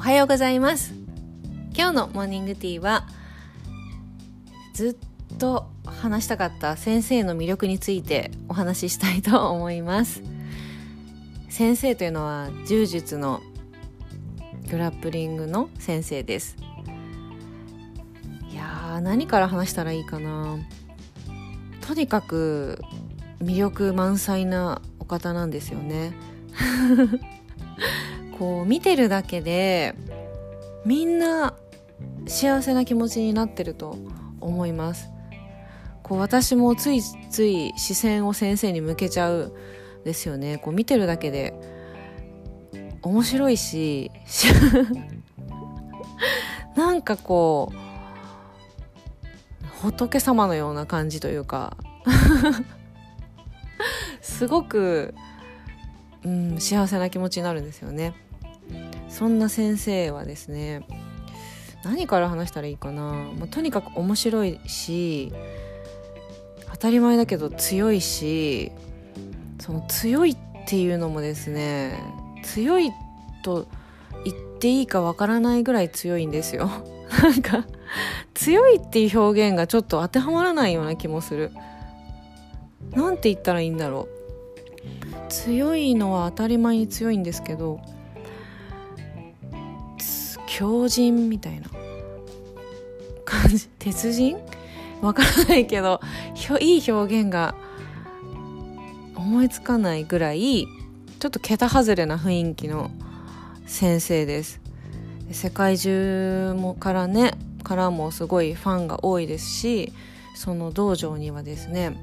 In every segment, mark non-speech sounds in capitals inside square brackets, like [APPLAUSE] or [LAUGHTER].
おはようございます。今日のモーニングティーはずっと話したかった先生の魅力についてお話ししたいと思います。先生というのは柔術のグラップリングの先生です。いやー何から話したらいいかな。とにかく魅力満載なお方なんですよね。[LAUGHS] こう見てるだけでみんな幸せな気持ちになってると思います。こう私もついつい視線を先生に向けちゃうですよね。こう見てるだけで。面白いし [LAUGHS] なんかこう仏様のような感じというか。[LAUGHS] すごく、うん、幸せな気持ちになるんですよね。そんな先生はですね何から話したらいいかな、まあ、とにかく面白いし当たり前だけど強いしその強いっていうのもですね強いと言っていいかわからないぐらい強いんですよ。[LAUGHS] なんか強いっていう表現がちょっと当てはまらないような気もする。なんて言ったらいいんだろう。強いのは当たり前に強いんですけど強靭みたいな。感じ？鉄人？わからないけどいい表現が思いつかないぐらいちょっと桁外れな雰囲気の先生です。世界中もからねからもすごいファンが多いですしその道場にはですね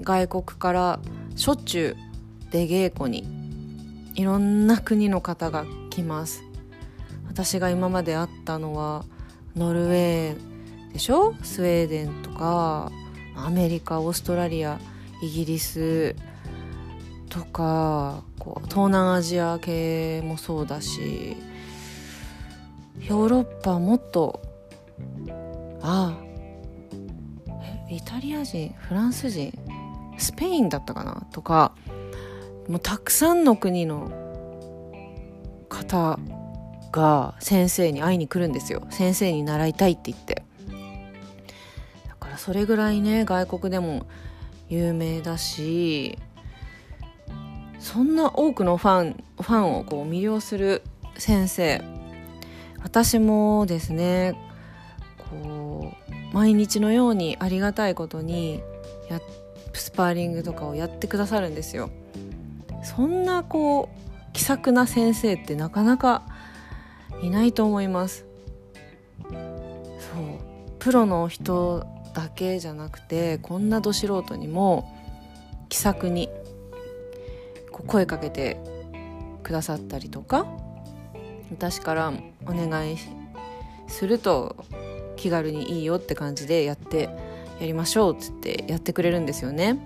外国からしょっちゅう出稽古にいろんな国の方が来ます。私が今まで会ったのはノルウェーでしょ？スウェーデンとかアメリカオーストラリアイギリスとかこう東南アジア系もそうだしヨーロッパもっとああイタリア人フランス人スペインだったかな？とかもうたくさんの国の方が先生に会いに来るんですよ。先生に習いたいって言って。だからそれぐらいね外国でも有名だしそんな多くのファンファンをこう魅了する先生。私もですねこう毎日のようにありがたいことにやスパーリングとかをやってくださるんですよ。そんなこう気さくな先生ってなかなかいないと思います。そう。プロの人だけじゃなくてこんなど素人にも気さくに声かけてくださったりとか私からお願いすると気軽にいいよって感じでやってやりましょうっつってやってくれるんですよね。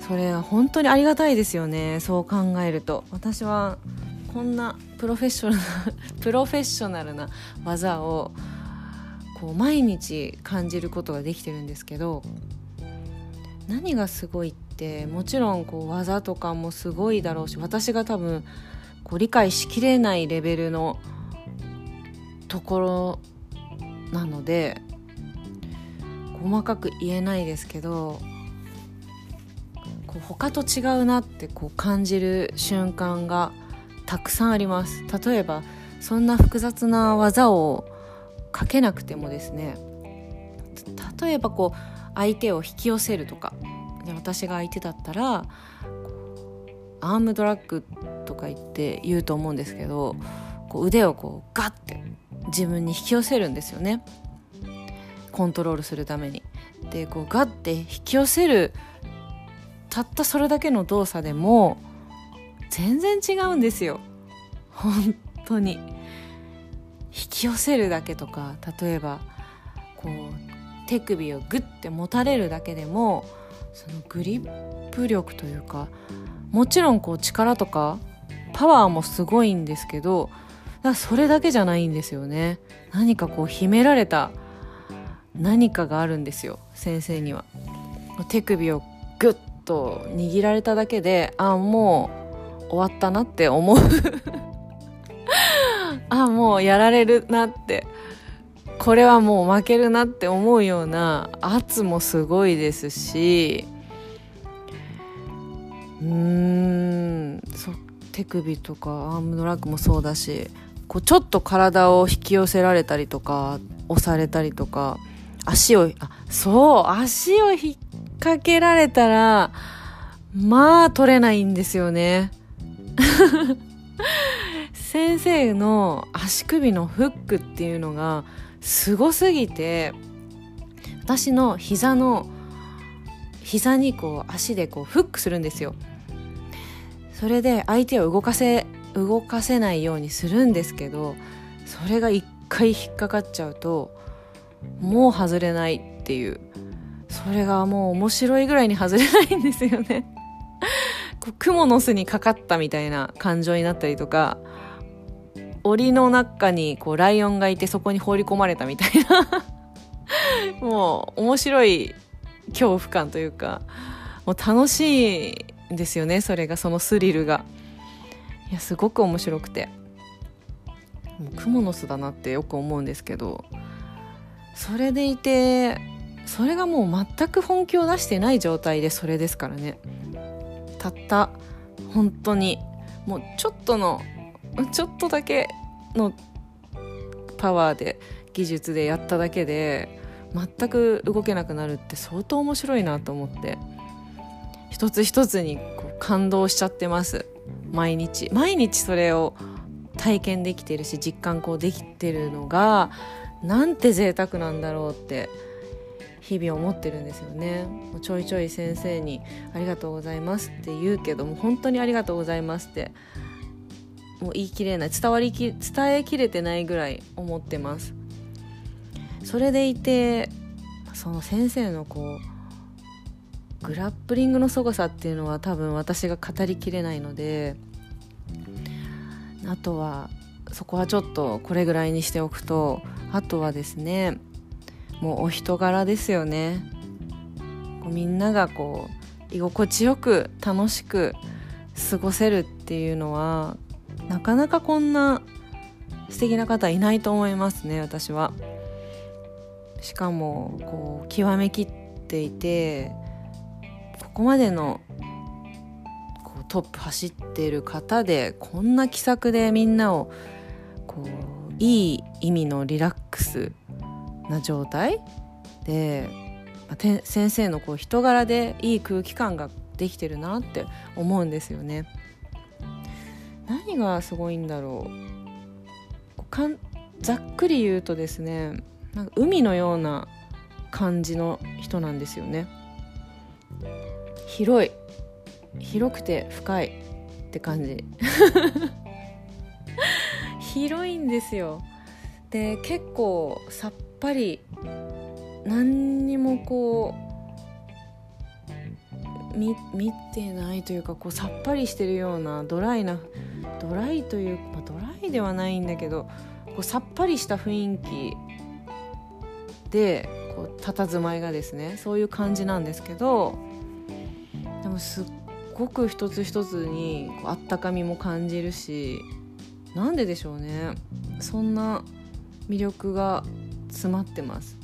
それは本当にありがたいですよね。そう考えると。私はこんなプロフェッショナル [LAUGHS] プロフェッショナルな技をこう毎日感じることができてるんですけど何がすごいってもちろんこう技とかもすごいだろうし私が多分こう理解しきれないレベルのところなので細かく言えないですけどこう他と違うなってこう感じる瞬間がたくさんあります例えばそんな複雑な技をかけなくてもですね例えばこう相手を引き寄せるとかで私が相手だったらアームドラッグとか言って言うと思うんですけどこう腕をこうガッて自分に引き寄せるんですよねコントロールするために。でこうガッて引き寄せるたったそれだけの動作でも全然違うんですよ。本当に。引き寄せるだけとか例えばこう手首をグッて持たれるだけでもそのグリップ力というかもちろんこう力とかパワーもすごいんですけどだそれだけじゃないんですよね。何かこう秘められた何かがあるんですよ先生には。手首をグッと握られただけであもう終わったなって思う。[LAUGHS] あもうやられるなって。これはもう負けるなって思うような圧もすごいですし。うーん。手首とかアームドラッグもそうだしこうちょっと体を引き寄せられたりとか押されたりとか足をあそう足を引っ掛けられたらまあ取れないんですよね。先生の足首のフックっていうのがすごすぎて私の膝の膝にこう足でこうフックするんですよ。それで相手を動かせ動かせないようにするんですけどそれが一回引っかかっちゃうともう外れないっていう。それがもう面白いぐらいに外れないんですよね。こうクモの巣にかかったみたいな感情になったりとか檻の中にこうライオンがいてそこに放り込まれたみたいな。[LAUGHS] もう面白い恐怖感というかもう楽しいですよねそれがそのスリルが。いやすごく面白くて。もうクモの巣だなってよく思うんですけどそれでいてそれがもう全く本気を出してない状態でそれですからね。たった。本当に。もうちょっとのちょっとだけのパワーで技術でやっただけで全く動けなくなるって相当面白いなと思って。一つ一つにこう感動しちゃってます。毎日。毎日それを体験できてるし実感こうできてるのがなんて贅沢なんだろうって日々思ってるんですよね。ちょいちょい先生に「ありがとうございます」って言うけども本当にありがとうございますってもう言い切れない。伝わりき伝えきれてないぐらい思ってます。それでいてその先生のこうグラップリングの凄さっていうのは多分私が語りきれないのであとはそこはちょっとこれぐらいにしておくとあとはですねもうお人柄ですよね。みんながこう居心地よく楽しく過ごせるっていうのはなかなかこんな素敵な方いないと思いますね私は。しかもこう極めきっていてここまでのこうトップ走っている方でこんな気さくでみんなをこういい意味のリラックスな状態でまあ先生のこう人柄でいい空気感ができてるなって思うんですよね。何がすごいんだろうかんざっくり言うとですねなんか海のような感じの人なんですよね。広い。広くて深いって感じ。[LAUGHS] 広いんですよ。で結構さっぱり何にもこう見見てないというかこうさっぱりしてるようなドライなドライというか、まあ、ドライではないんだけどこうさっぱりした雰囲気でこう佇まいがですねそういう感じなんですけどでもすっごく一つ一つにこうあったかみも感じるしなんででしょうね。そんな魅力が詰まってます。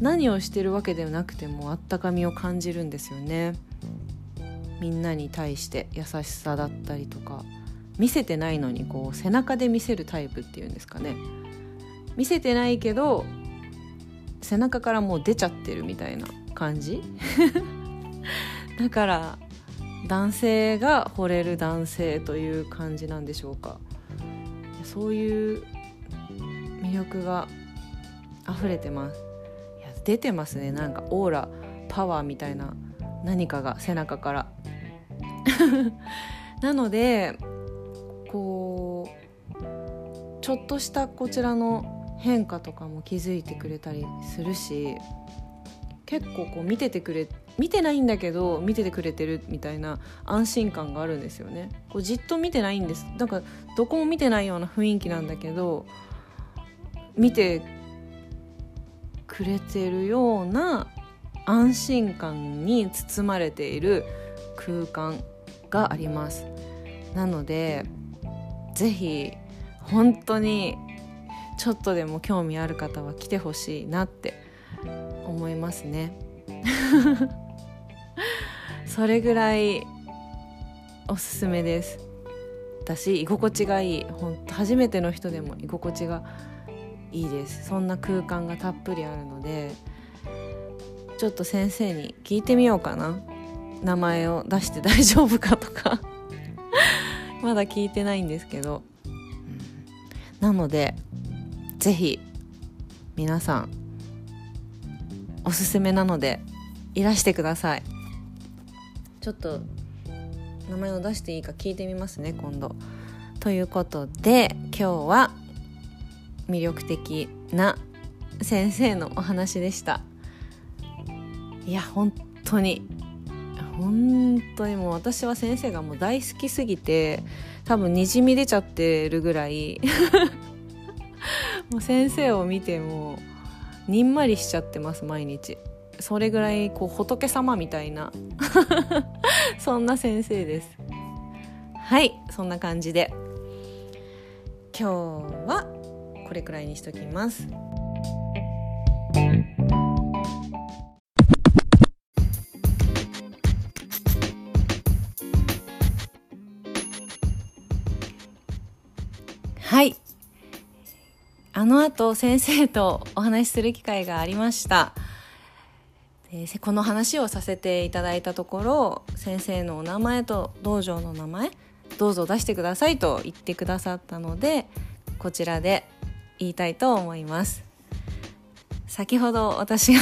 何をしてるわけではなくてもあったかみを感じるんですよね。みんなに対して優しさだったりとか見せてないのにこう背中で見せるタイプっていうんですかね。見せてないけど背中からもう出ちゃってるみたいな感じ。[LAUGHS] だから男性が惚れる男性という感じなんでしょうか。そういう魅力が溢れてます。いや出てますね。なんかオーラパワーみたいな何かが背中から。[LAUGHS] なのでこうちょっとしたこちらの変化とかも気づいてくれたりするし結構こう見ててくれ見てないんだけど見ててくれてるみたいな安心感があるんですよね。こうじっと見てないんです。なんかどこも見てないような雰囲気なんだけど見てくれてるような安心感に包まれている空間があります。なのでぜひ本当にちょっとでも興味ある方は来てほしいなって思いますね。[LAUGHS] それぐらいおすすめです。私居心地がいい。ほんと初めての人でも居心地がいいです。そんな空間がたっぷりあるのでちょっと先生に聞いてみようかな。名前を出して [LAUGHS] 大丈夫かとか。まだ聞いてないんですけど、なので是非皆さんおすすめなのでいらしてください。ちょっと名前を出していいか聞いてみますね今度。ということで今日は魅力的な先生のお話でした。いや本当に。本当にもう私は先生がもう大好きすぎて多分にじみ出ちゃってるぐらい。[LAUGHS] もう先生を見てもうにんまりしちゃってます毎日。それぐらいこう仏様みたいな。[LAUGHS] そんな先生です。はいそんな感じで。今日はこれくらいにしときます。はい。あの後先生とお話しする機会がありました。でこの話をさせていただいたところ先生のお名前と道場の名前どうぞ出してくださいと言ってくださったのでこちらで言いたいと思います。先ほど私が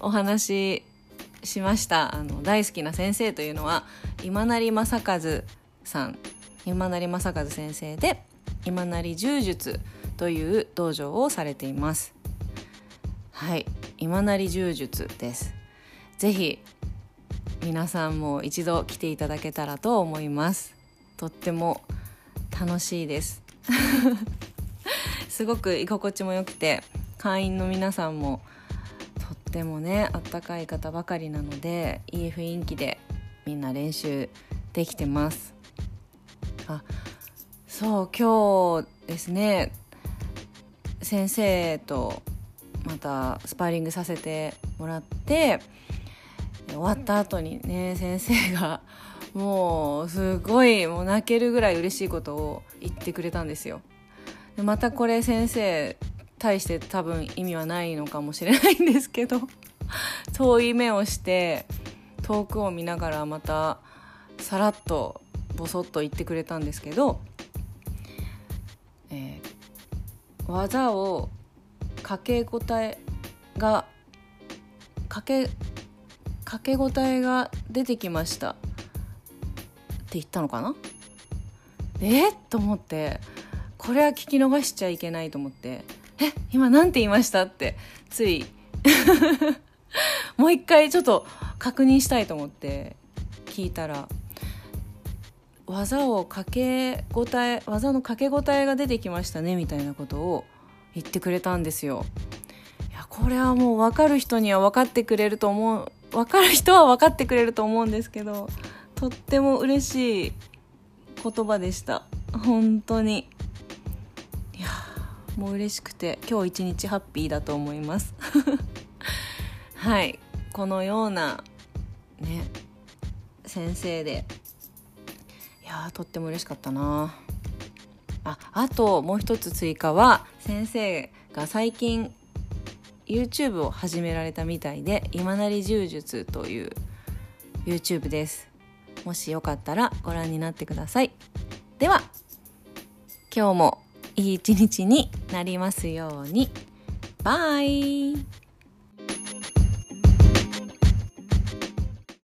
お話ししましたあの大好きな先生というのは今成正和さん。今成正和先生で今成柔術という道場をされています。はい。今成柔術です。ぜひ皆さんも一度来ていただけたらと思います。とっても楽しいです。すごく居心地も良くて会員の皆さんもとってもねあったかい方ばかりなのでいい雰囲気でみんな練習できてます。あそう今日ですね先生とまたスパーリングさせてもらって終わった後にね先生がもうすごいもう泣けるぐらい嬉しいことを言ってくれたんですよ。でまたこれ先生対して多分意味はないのかもしれないんですけど遠い目をして遠くを見ながらまたさらっとボソッと言ってくれたんですけど、えー、技をかけ答えがかけかけ答えが出てきましたって言ったのかな？え？っと思って。これは聞き逃しちゃいけないと思って「え今何て言いました?」ってつい。[LAUGHS] もう一回ちょっと確認したいと思って聞いたら。技をかけ答え技のかけ答えが出てきましたねみたいなことを言ってくれたんですよ。いやこれはもう分かる人には分かってくれると思う分かる人は分かってくれると思うんですけどとっても嬉しい言葉でした。本当に。もう嬉しくて今日一日ハッピーだと思います。[LAUGHS] はいこのようなね先生でいやとっても嬉しかったな。ああともう一つ追加は先生が最近 YouTube を始められたみたいで今成柔術という YouTube です。もしよかったらご覧になってください。では今日もいい一日になりますように。バイ。